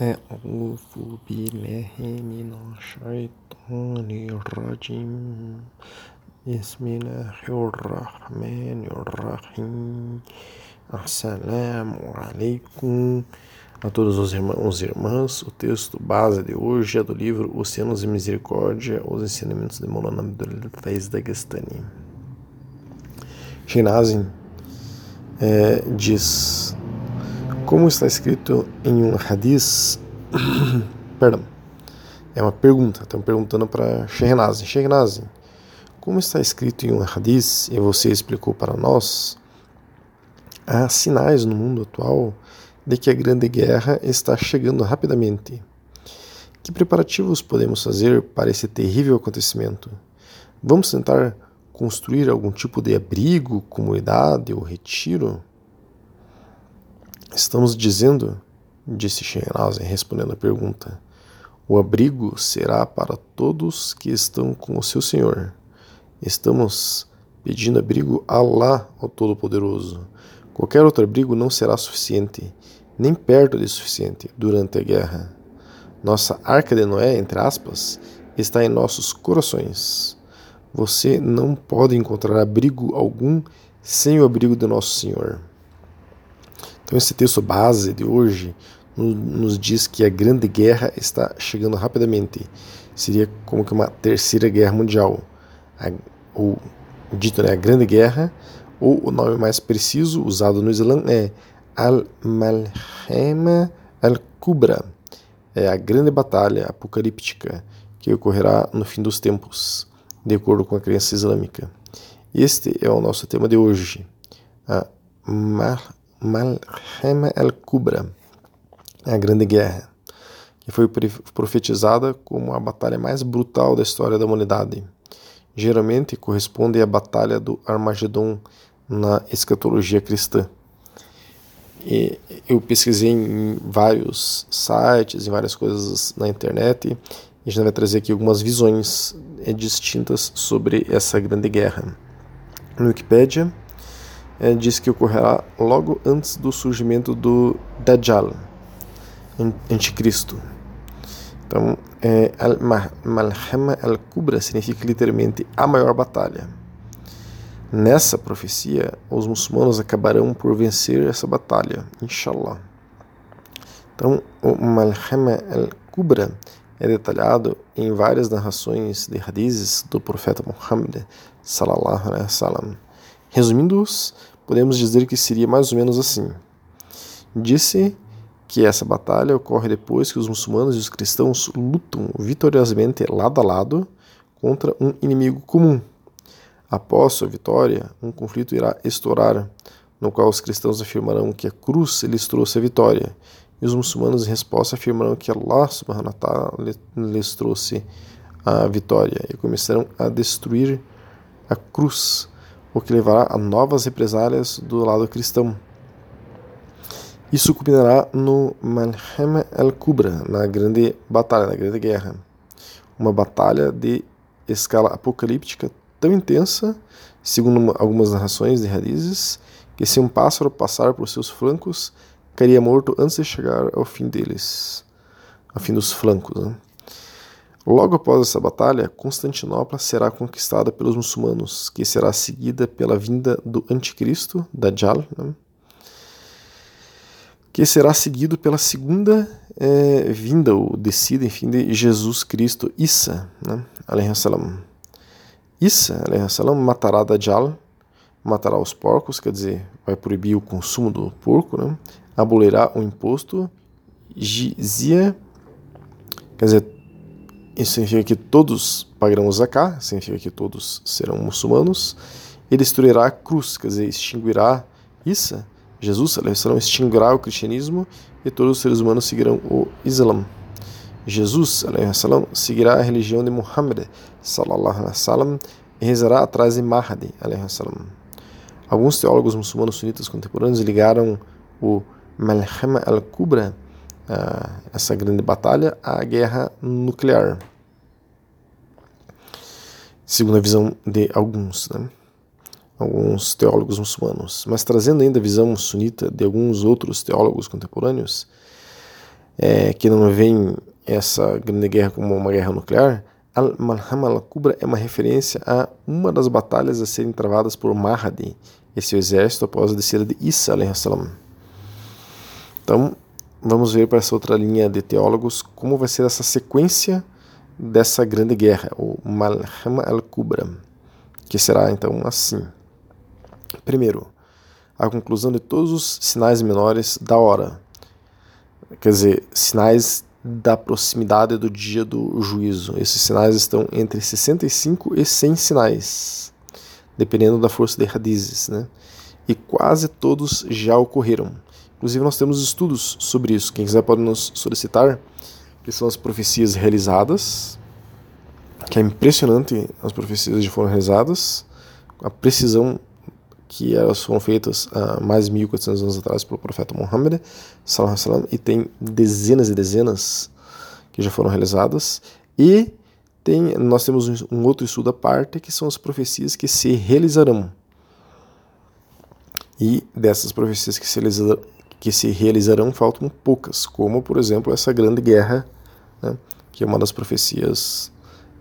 أعوذ بالله من الشيطان الرجيم بسم الله الرحمن الرحيم Assalamu alaikum a todos os irmãos e irmãs. O texto base de hoje é do livro Oceanos de Misericórdia, os ensinamentos de Maulana Abdul Faiz Dagestani. Shinazin é, diz como está escrito em um hadith, perdão, é uma pergunta, estão perguntando para Shehnazin. Shehnazin, como está escrito em um hadith, e você explicou para nós, há sinais no mundo atual de que a grande guerra está chegando rapidamente. Que preparativos podemos fazer para esse terrível acontecimento? Vamos tentar construir algum tipo de abrigo, comunidade ou retiro? Estamos dizendo, disse Shehnazem respondendo à pergunta, o abrigo será para todos que estão com o seu Senhor. Estamos pedindo abrigo a Allah, ao Todo-Poderoso. Qualquer outro abrigo não será suficiente, nem perto de suficiente, durante a guerra. Nossa arca de Noé, entre aspas, está em nossos corações. Você não pode encontrar abrigo algum sem o abrigo de nosso Senhor. Então, esse texto base de hoje nos diz que a Grande Guerra está chegando rapidamente. Seria como que uma terceira guerra mundial. A, ou dito, né, a Grande Guerra, ou o nome mais preciso usado no Islã é Al-Malhama Al-Kubra. É a grande batalha apocalíptica que ocorrerá no fim dos tempos, de acordo com a crença islâmica. Este é o nosso tema de hoje. A Mal Malhama al-Kubra, a Grande Guerra, que foi profetizada como a batalha mais brutal da história da humanidade. Geralmente corresponde à Batalha do Armagedon na escatologia cristã. E eu pesquisei em vários sites, em várias coisas na internet, e a gente vai trazer aqui algumas visões eh, distintas sobre essa grande guerra. No Wikipedia, é, diz que ocorrerá logo antes do surgimento do Dajjal, anticristo. Então, é, Malhama al-Kubra significa literalmente a maior batalha. Nessa profecia, os muçulmanos acabarão por vencer essa batalha, inshallah. Então, o Malhama al-Kubra é detalhado em várias narrações de hadizes do profeta Muhammad sallallahu alaihi wasallam. Resumindo-os, podemos dizer que seria mais ou menos assim. Disse que essa batalha ocorre depois que os muçulmanos e os cristãos lutam vitoriosamente lado a lado contra um inimigo comum. Após sua vitória, um conflito irá estourar, no qual os cristãos afirmarão que a cruz lhes trouxe a vitória, e os muçulmanos, em resposta, afirmarão que Allah subhanahu wa ta'ala lhes trouxe a vitória, e começarão a destruir a cruz o que levará a novas represálias do lado cristão. Isso culminará no Malhama al-Kubra, na grande batalha, na grande guerra. Uma batalha de escala apocalíptica tão intensa, segundo algumas narrações de raízes, que se um pássaro passar por seus flancos, cairia morto antes de chegar ao fim deles, ao fim dos flancos. Né? Logo após essa batalha, Constantinopla será conquistada pelos muçulmanos, que será seguida pela vinda do anticristo, Dajjal, né? que será seguido pela segunda é, vinda, ou descida, enfim, de Jesus Cristo, Isa, né? Isa, salam, matará Dajjal, matará os porcos, quer dizer, vai proibir o consumo do porco, né? abolirá o imposto, jizia, quer dizer, isso significa que todos pagarão o significa que todos serão muçulmanos. Ele destruirá a cruz, quer dizer, extinguirá isso. Jesus salam, extinguirá o cristianismo e todos os seres humanos seguirão o Islã. Jesus salam, seguirá a religião de Muhammad salam, e rezará atrás de Mahdi. Salam. Alguns teólogos muçulmanos sunitas contemporâneos ligaram o Malhama al-Kubra essa grande batalha, a guerra nuclear. Segundo a visão de alguns, né? alguns teólogos muçulmanos. Mas trazendo ainda a visão sunita de alguns outros teólogos contemporâneos, é, que não veem essa grande guerra como uma guerra nuclear, Al-Malham al-Kubra é uma referência a uma das batalhas a serem travadas por Mahdi e seu exército após a descida de Isa. Então, vamos ver para essa outra linha de teólogos como vai ser essa sequência dessa grande guerra, o Malham al-Kubra, que será então assim. Primeiro, a conclusão de todos os sinais menores da hora, quer dizer, sinais da proximidade do dia do juízo. Esses sinais estão entre 65 e 100 sinais, dependendo da força de radizes, né? E quase todos já ocorreram. Inclusive nós temos estudos sobre isso. Quem quiser pode nos solicitar, que são as profecias realizadas, que é impressionante as profecias que foram realizadas, a precisão que elas foram feitas há mais de 1400 anos atrás pelo profeta Muhammad e tem dezenas e dezenas que já foram realizadas. E tem nós temos um outro estudo à parte que são as profecias que se realizarão. E dessas profecias que se que se realizarão faltam poucas como por exemplo essa grande guerra né, que é uma das profecias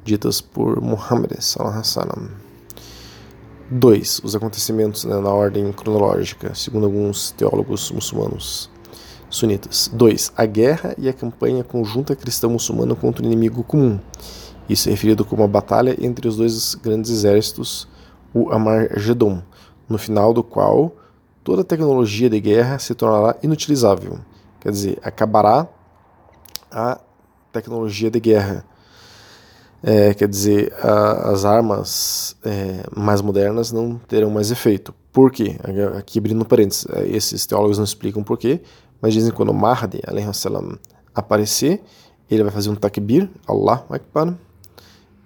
ditas por Muhammad sallallahu alaihi wasallam 2. Os acontecimentos né, na ordem cronológica, segundo alguns teólogos muçulmanos sunitas. 2. A guerra e a campanha conjunta cristã-muçulmana contra o inimigo comum. Isso é referido como a batalha entre os dois grandes exércitos, o Amargedon, no final do qual toda tecnologia de guerra se tornará inutilizável. Quer dizer, acabará a tecnologia de guerra é, quer dizer, a, as armas é, mais modernas não terão mais efeito. Por quê? Aqui abrindo parênteses, é, esses teólogos não explicam por quê, mas dizem que quando Mahdi salam, aparecer, ele vai fazer um takbir, Allah Akbar,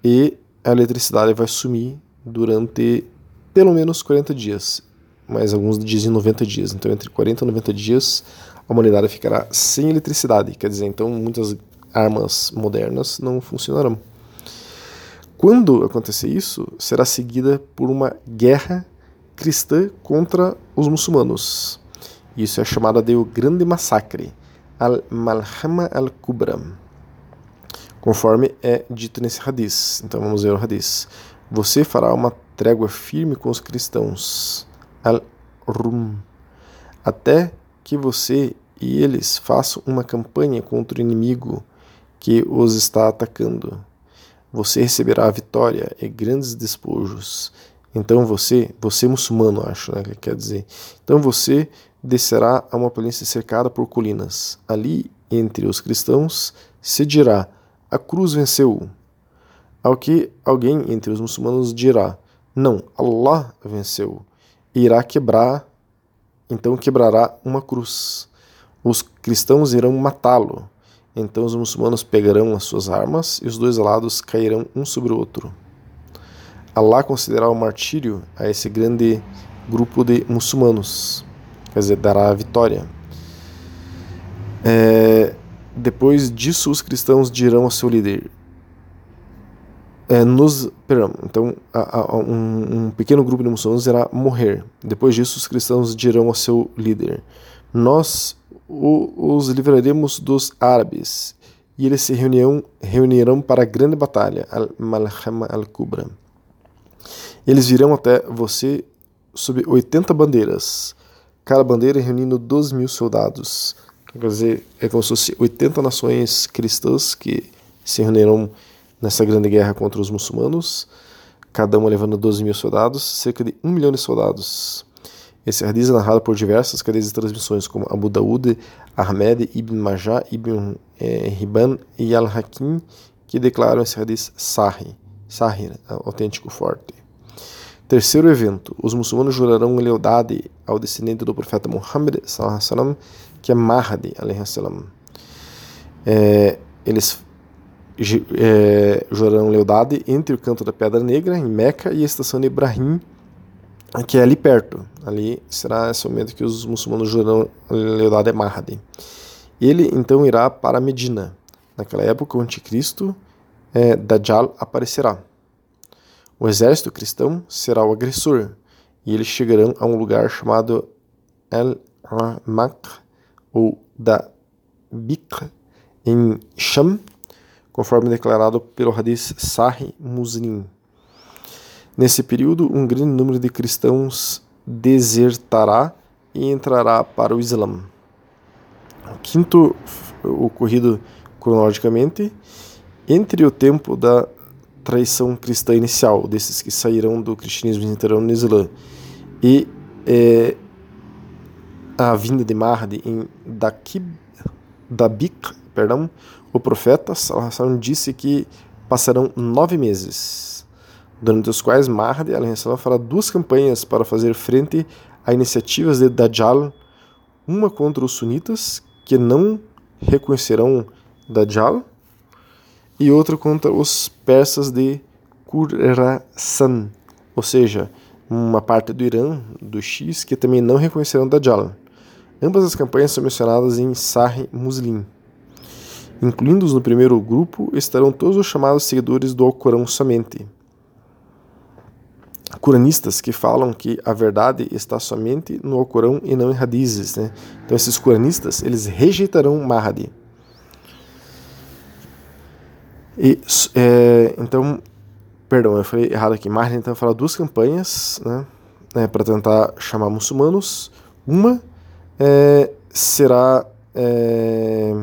e a eletricidade vai sumir durante pelo menos 40 dias, mas alguns dizem 90 dias. Então, entre 40 e 90 dias, a humanidade ficará sem eletricidade. Quer dizer, então muitas armas modernas não funcionarão. Quando acontecer isso, será seguida por uma guerra cristã contra os muçulmanos. Isso é chamado de o Grande Massacre, Al-Malhama al-Kubra, conforme é dito nesse hadith. Então vamos ver o hadith. Você fará uma trégua firme com os cristãos, Al-Rum, até que você e eles façam uma campanha contra o inimigo que os está atacando você receberá a vitória e grandes despojos. Então você, você muçulmano, acho, né, que quer dizer. Então você descerá a uma planície cercada por colinas. Ali, entre os cristãos, se dirá: a cruz venceu. Ao que alguém entre os muçulmanos dirá: não, Allah venceu. Irá quebrar, então quebrará uma cruz. Os cristãos irão matá-lo. Então os muçulmanos pegarão as suas armas e os dois lados cairão um sobre o outro. Allah considerará o martírio a esse grande grupo de muçulmanos, quer dizer, dará a vitória. É, depois disso, os cristãos dirão ao seu líder: é, nos, perdão, então a, a, um, um, pequeno grupo de muçulmanos irá morrer. Depois disso, os cristãos dirão ao seu líder: Nós o, os livraremos dos árabes, e eles se reunirão, reunirão para a grande batalha, Al-Malhama al-Kubra. Eles virão até você sob 80 bandeiras, cada bandeira reunindo 12 mil soldados. Quer dizer, é como se fosse 80 nações cristãs que se reunirão nessa grande guerra contra os muçulmanos, cada uma levando 12 mil soldados, cerca de 1 milhão de soldados. Esse hadith é narrado por diversas cadeias de transmissões, como Abu Daud, Ahmed, Ibn Majah, Ibn eh, e Al-Hakim, que declaram esse hadith Sahih, Sahih, autêntico forte. Terceiro evento, os muçulmanos jurarão lealdade ao descendente do profeta Muhammad, que é Mahdi, é, eles é, jurarão lealdade entre o canto da Pedra Negra, em Meca, e a estação de Ibrahim, que é ali perto. Ali será esse momento que os muçulmanos jurarão lealdade a Mahdi. Ele então irá para Medina. Naquela época, o anticristo é, Dajjal aparecerá. O exército cristão será o agressor e eles chegarão a um lugar chamado El-Ramak ou da Bikr, em Sham, conforme declarado pelo Hadith Sahih Muslim. Nesse período, um grande número de cristãos desertará e entrará para o Islã. O quinto ocorrido cronologicamente entre o tempo da traição cristã inicial, desses que sairão do cristianismo e entrarão no Islã, e é, a vinda de Mahdi em Dakib, Dabik, perdão, o profeta Sallallahu disse que passarão nove meses, durante os quais Mahdi fará duas campanhas para fazer frente a iniciativas de Dajjal, uma contra os sunitas, que não reconhecerão Dajjal, e outra contra os persas de Khurasan, ou seja, uma parte do Irã, do X, que também não reconhecerão Dajjal. Ambas as campanhas são mencionadas em Sahih Muslim. Incluindo-os no primeiro grupo estarão todos os chamados seguidores do Alcorão somente. Curanistas que falam que a verdade está somente no Alcorão e não em hadizes. Né? Então esses curanistas eles rejeitarão Mahdi. E, é, então, perdão, eu falei errado aqui. Mahdi então fala duas campanhas né, né para tentar chamar muçulmanos. Uma é, será é,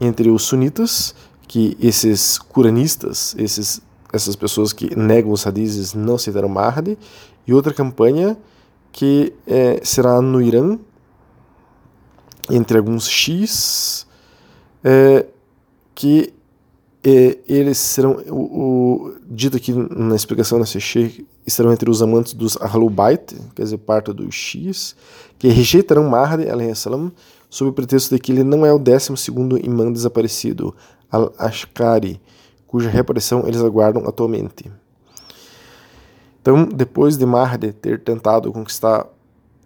entre os sunitas, que esses curanistas, esses, essas pessoas que negam os hadizes não aceitarão Mahdi, e outra campanha que é, será no Irã, entre alguns X, é, que é, eles serão, o, o, dito aqui na explicação da Sheikh, estarão entre os amantes dos Ahlul Bait, quer dizer, parte dos X, que rejeitarão Mahdi, salam, sob o pretexto de que ele não é o 12 imã desaparecido, Al-Ashkari, cuja reaparição eles aguardam atualmente. Então, depois de Mahdi ter tentado conquistar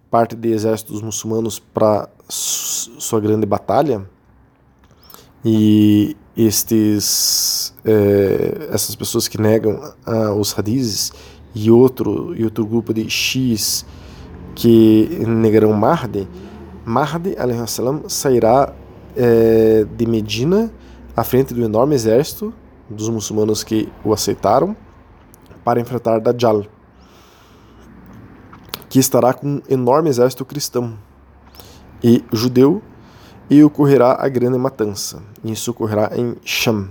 parte do exército dos muçulmanos para sua grande batalha, e estes, é, essas pessoas que negam ah, os hadizes e outro, e outro grupo de X que negarão Mahdi, Mahdi salam, sairá é, de Medina à frente do enorme exército dos muçulmanos que o aceitaram para enfrentar Dajjal, que estará com um enorme exército cristão e judeu, e ocorrerá a grande matança. Isso ocorrerá em Sham.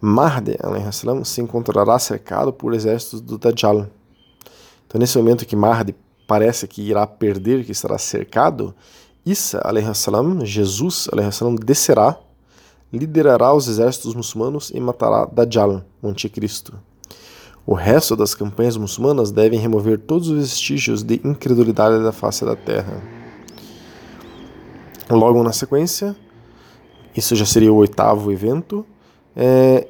Mahdi salam, se encontrará cercado por exércitos do Dajjal. Então, nesse momento que Mahdi parece que irá perder, que estará cercado, Isa salam, Jesus salam, descerá, liderará os exércitos muçulmanos e matará Dajjal, o anticristo. O resto das campanhas muçulmanas devem remover todos os vestígios de incredulidade da face da terra. Logo na sequência, isso já seria o oitavo evento, é,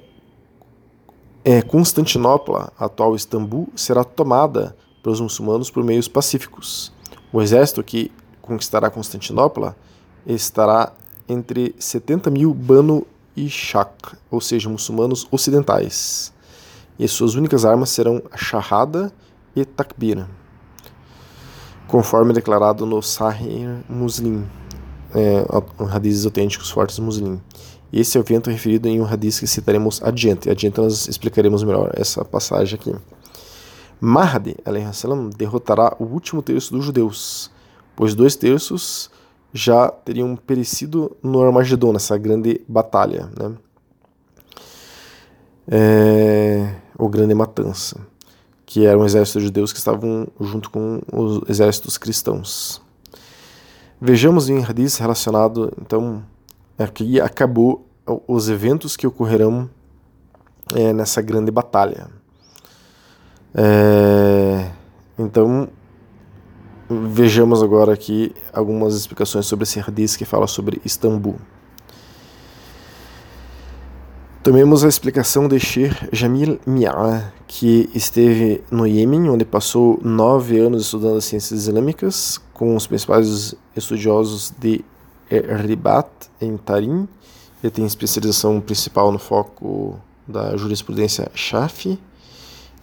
é, Constantinopla, atual Istambul, será tomada pelos muçulmanos por meios pacíficos. O exército que conquistará Constantinopla estará entre 70 mil Banu Ishaq, ou seja, muçulmanos ocidentais. E suas únicas armas serão a Shahada e Takbir, conforme declarado no Sahih Muslim, é, hadiths autênticos fortes Muslim. Esse é o evento referido em um hadith que citaremos adiante. Adiante nós explicaremos melhor essa passagem aqui. Mahdi salam, derrotará o último terço dos judeus, pois dois terços já teriam perecido no Armagedon, nessa grande batalha, né? É, ou grande matança, que era um exército de judeus que estavam junto com os exércitos cristãos. Vejamos em Hadith relacionado, então, aqui acabou os eventos que ocorrerão é, nessa grande batalha. É, então, vejamos agora aqui algumas explicações sobre esse hadith que fala sobre Istambul. Tomemos a explicação de Sheikh Jamil Mi'a, que esteve no Iêmen, onde passou nove anos estudando as ciências islâmicas com os principais estudiosos de Ribat, em Tarim. Ele tem especialização principal no foco da jurisprudência Shafi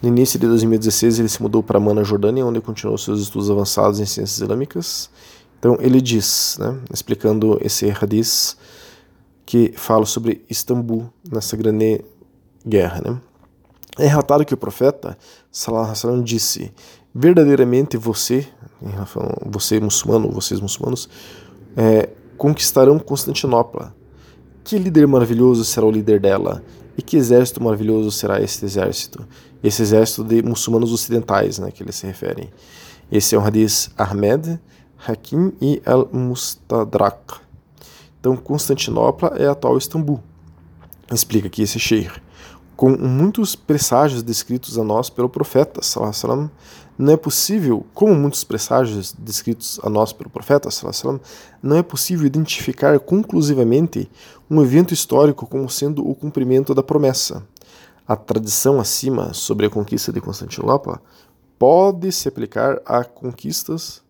no início de 2016, ele se mudou para Mana, Jordânia, onde continuou seus estudos avançados em ciências islâmicas. Então ele diz, né, explicando esse hadith que fala sobre Istambul nessa grande guerra. Né? É relatado que o profeta Salah Hassan disse: verdadeiramente você, você muçulmano, vocês muçulmanos, é, conquistarão Constantinopla. Que líder maravilhoso será o líder dela? E que exército maravilhoso será esse exército? Esse exército de muçulmanos ocidentais, né, que eles se referem. Esse é o hadith Ahmed, Hakim e Al-Mustadrak. Então, Constantinopla é a atual Istambul. Explica aqui esse sheikh. Com muitos presságios descritos a nós pelo profeta, salam, não é possível, como muitos presságios descritos a nós pelo profeta, salam, não é possível identificar conclusivamente um evento histórico como sendo o cumprimento da promessa. A tradição acima sobre a conquista de Constantinopla pode se aplicar a conquistas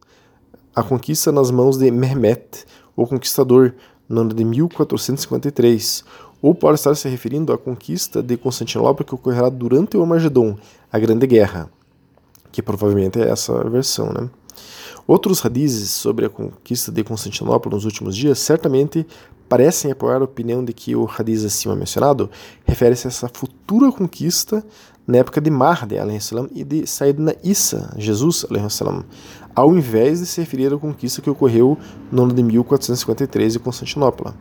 a conquista nas mãos de Mehmet, o conquistador, no ano de 1453, ou pode estar se referindo à conquista de Constantinopla que ocorrerá durante o Armagedon, a Grande Guerra, que provavelmente é essa versão, né? Outros radizes sobre a conquista de Constantinopla nos últimos dias certamente parecem apoiar a opinião de que o radiz acima mencionado refere-se a essa futura conquista na época de Mahdi e de Sayyidina Isa, Jesus, ao invés de se referir à conquista que ocorreu no ano de 1453 em Constantinopla.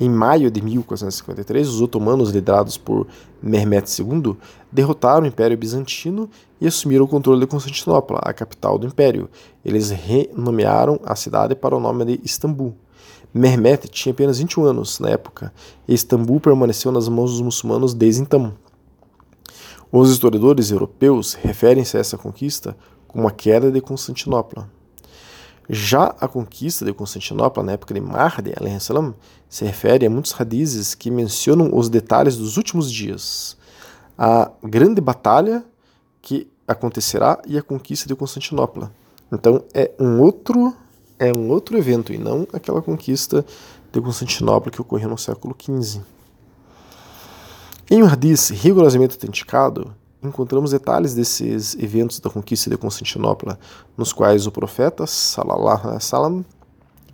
Em maio de 1453, os otomanos, liderados por Mehmet II, derrotaram o Império Bizantino e assumiram o controle de Constantinopla, a capital do Império. Eles renomearam a cidade para o nome de Istambul. Mehmet tinha apenas 21 anos na época, e Istambul permaneceu nas mãos dos muçulmanos desde então. Os historiadores europeus referem-se a essa conquista como a queda de Constantinopla. Já a conquista de Constantinopla na época de Mahdi se refere a muitos radizes que mencionam os detalhes dos últimos dias, a grande batalha que acontecerá e a conquista de Constantinopla. Então é um outro é um outro evento e não aquela conquista de Constantinopla que ocorreu no século XV. Em um hadith rigorosamente autenticado, encontramos detalhes desses eventos da conquista de Constantinopla, nos quais o profeta, salallahu wasallam,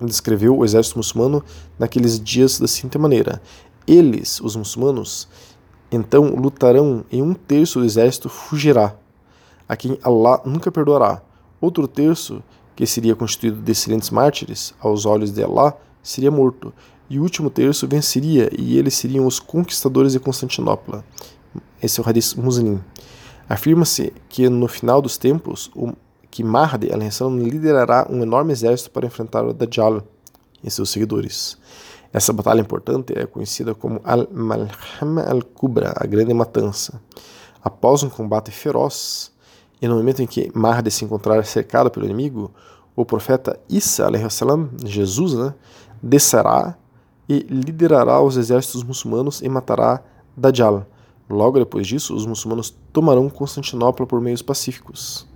descreveu o exército muçulmano naqueles dias da seguinte maneira: Eles, os muçulmanos, então lutarão e um terço do exército fugirá, a quem Allah nunca perdoará. Outro terço, que seria constituído de excelentes mártires, aos olhos de Allah, seria morto. E o último terço venceria, e eles seriam os conquistadores de Constantinopla. Esse é o Hadith Muslim. Afirma-se que no final dos tempos, o, que Mahdi liderará um enorme exército para enfrentar o Dajjal e seus seguidores. Essa batalha importante é conhecida como Al-Malhama al-Kubra, a Grande Matança. Após um combate feroz, e no momento em que Mahdi se encontrar cercado pelo inimigo, o profeta Isa, salam, Jesus, né, descerá e liderará os exércitos muçulmanos e matará Dajjal, Logo depois disso, os muçulmanos tomarão Constantinopla por meios pacíficos.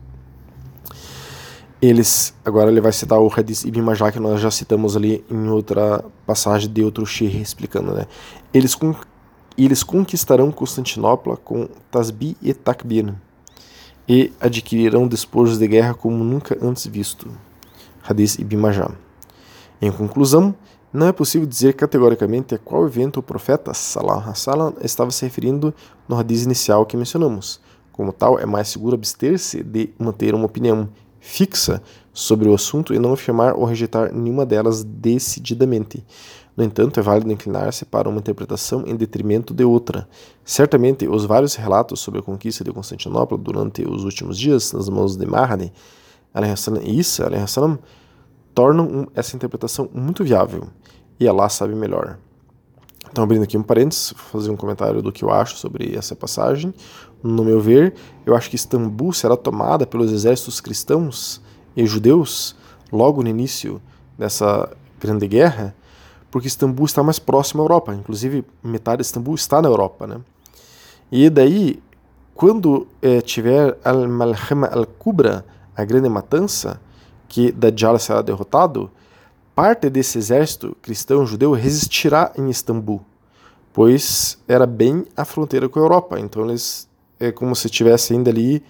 Eles, agora ele vai citar o Hadith Ibn Majah, que nós já citamos ali em outra passagem de outro sheikh explicando, né? Eles, con eles conquistarão Constantinopla com Tasbi e Takbir e adquirirão despojos de guerra como nunca antes visto. Hadith Ibn Majah. Em conclusão, não é possível dizer categoricamente a qual evento o profeta Salah Hassalam estava se referindo no hadith inicial que mencionamos. Como tal, é mais seguro abster-se de manter uma opinião fixa sobre o assunto e não afirmar ou rejeitar nenhuma delas decididamente. No entanto, é válido inclinar-se para uma interpretação em detrimento de outra. Certamente, os vários relatos sobre a conquista de Constantinopla durante os últimos dias nas mãos de Mahdi Isa tornam essa interpretação muito viável e Allah sabe melhor. Então, abrindo aqui um parênteses, vou fazer um comentário do que eu acho sobre essa passagem. No meu ver, eu acho que Istambul será tomada pelos exércitos cristãos e judeus logo no início dessa grande guerra, porque Istambul está mais próximo à Europa. Inclusive, metade de Istambul está na Europa. Né? E daí, quando é, tiver Al-Malhama Al-Kubra, a grande matança, que Dajjal será derrotado, parte desse exército cristão-judeu resistirá em Istambul, pois era bem a fronteira com a Europa. Então eles é como se tivesse ainda ali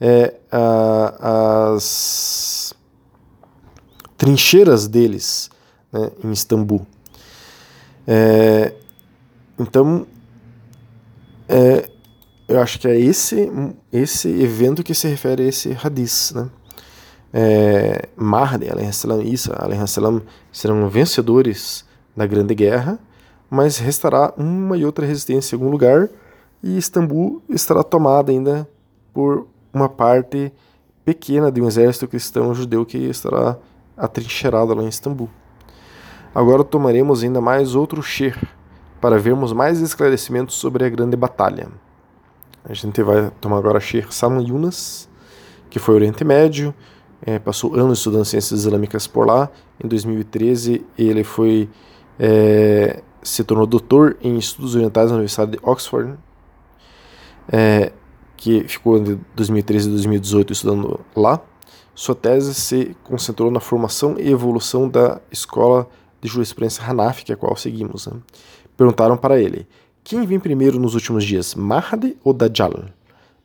é, a, as trincheiras deles né, em Istambul. É, então, é, eu acho que é esse, esse evento que se refere a esse hadith. Né? É, Mahdi, salam, Isa, serão vencedores da Grande Guerra, mas restará uma e outra resistência em algum lugar e Istambul estará tomada ainda por uma parte pequena de um exército cristão judeu que estará atrincheirado lá em Istambul. Agora tomaremos ainda mais outro shir para vermos mais esclarecimentos sobre a grande batalha. A gente vai tomar agora Salman Yunus, que foi Oriente Médio, é, passou anos estudando ciências islâmicas por lá. Em 2013 ele foi é, se tornou doutor em estudos orientais na Universidade de Oxford, é, que ficou de 2013 a 2018 estudando lá. Sua tese se concentrou na formação e evolução da escola de jurisprudência Hanafi, que é a qual seguimos. Né? Perguntaram para ele: quem vem primeiro nos últimos dias, Mahdi ou Dajjal?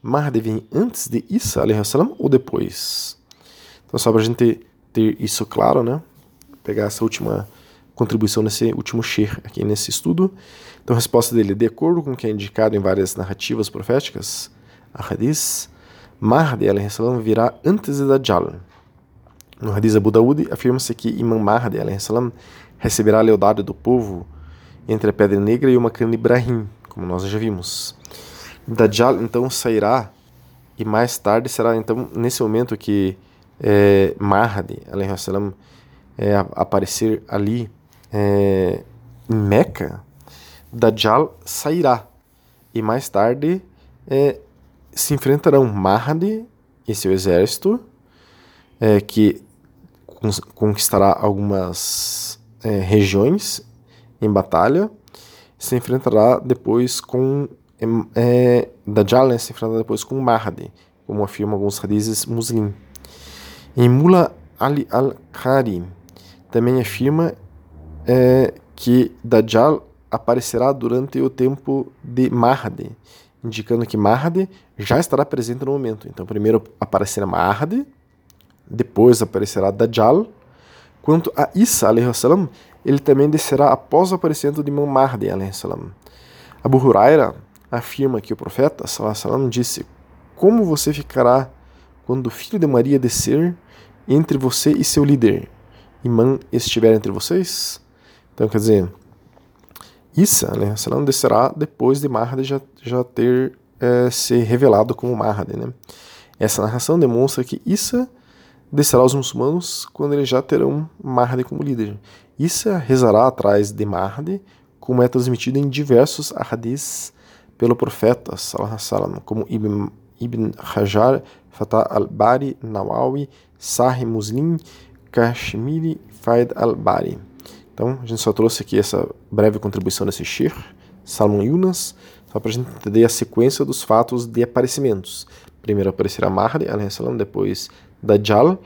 Mahdi vem antes de Isa ou depois? Então, só para a gente ter, ter, isso claro, né? Pegar essa última contribuição nesse último shir aqui nesse estudo. Então, a resposta dele, de acordo com o que é indicado em várias narrativas proféticas, a Hadith, Mahdi salam, virá antes de Dajjal. No Hadith Abu Dawood, afirma-se que Imam Mahdi salam, receberá a lealdade do povo entre a Pedra Negra e o Macan Ibrahim, como nós já vimos. Dajjal então sairá e mais tarde será então nesse momento que é, Mahdi salam, é, aparecer ali é, em Meca, Dajjal sairá e mais tarde é, se enfrentarão Mahdi e seu exército, é, que conquistará algumas é, regiões em batalha, se enfrentará depois com é, Dajjal né, se enfrentará depois com Mahdi, como afirmam alguns hadizes muslim. Em Mula Ali al-Qari também afirma é, que Dajjal aparecerá durante o tempo de Mahdi, indicando que Mahdi já estará presente no momento. Então, primeiro aparecerá Mahdi, depois aparecerá Dajjal. Quanto a Isa, salam, ele também descerá após o aparecimento de Imam Mahdi, salam. Abu Huraira afirma que o profeta salam, disse: Como você ficará quando o filho de Maria descer entre você e seu líder? Imam estiver entre vocês? Então, quer dizer, Isa salam, descerá depois de Mahdi já, já ter é, se revelado como Mahdi. Né? Essa narração demonstra que Isa descerá aos muçulmanos quando eles já terão Mahdi como líder. Isa rezará atrás de Mahdi, como é transmitido em diversos hadiths pelo profeta, salam, como Ibn, Ibn Hajar, Fatah al-Bari, Nawawi, Sahih Muslim, Kashmiri, Faid al-Bari. Então, a gente só trouxe aqui essa breve contribuição desse Shir, Salman Yunus, só para a gente entender a sequência dos fatos de aparecimentos. Primeiro aparecerá Mahdi, salam, depois Dajjal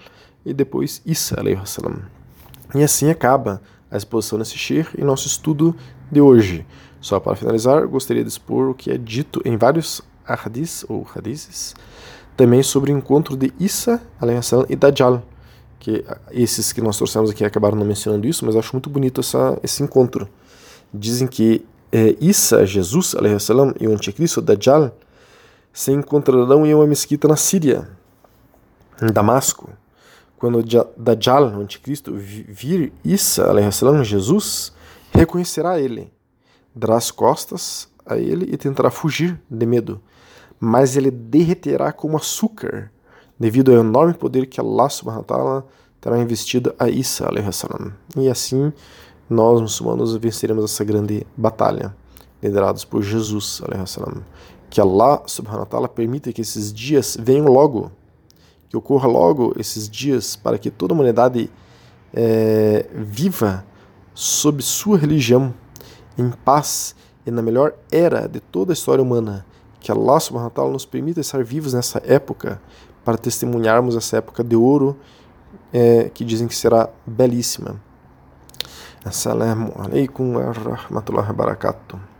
e depois Isa, salam. E assim acaba a exposição nesse shir e nosso estudo de hoje. Só para finalizar, gostaria de expor o que é dito em vários hadiths ou hadiths, também sobre o encontro de Isa salam, e Dajjal, que esses que nós trouxemos aqui acabaram não mencionando isso, mas acho muito bonito essa, esse encontro. Dizem que é, Isa, Jesus salam, e o anticristo Dajjal se encontrarão em uma mesquita na Síria, em Damasco quando Dajjal, o anticristo, vir Isa, salam, Jesus, reconhecerá ele, dará as costas a ele e tentará fugir de medo, mas ele derreterá como açúcar, devido ao enorme poder que Allah subhanahu wa ta'ala terá investido a Isa, salam. E assim, nós muçulmanos venceremos essa grande batalha, liderados por Jesus, salam. Que Allah subhanahu wa ta'ala permita que esses dias venham logo, que ocorra logo esses dias para que toda a humanidade é, viva sob sua religião, em paz e na melhor era de toda a história humana. Que Allah subhanahu wa ta'ala nos permita estar vivos nessa época para testemunharmos essa época de ouro é, que dizem que será belíssima. Assalamu alaikum wa rahmatullahi wa barakatuh.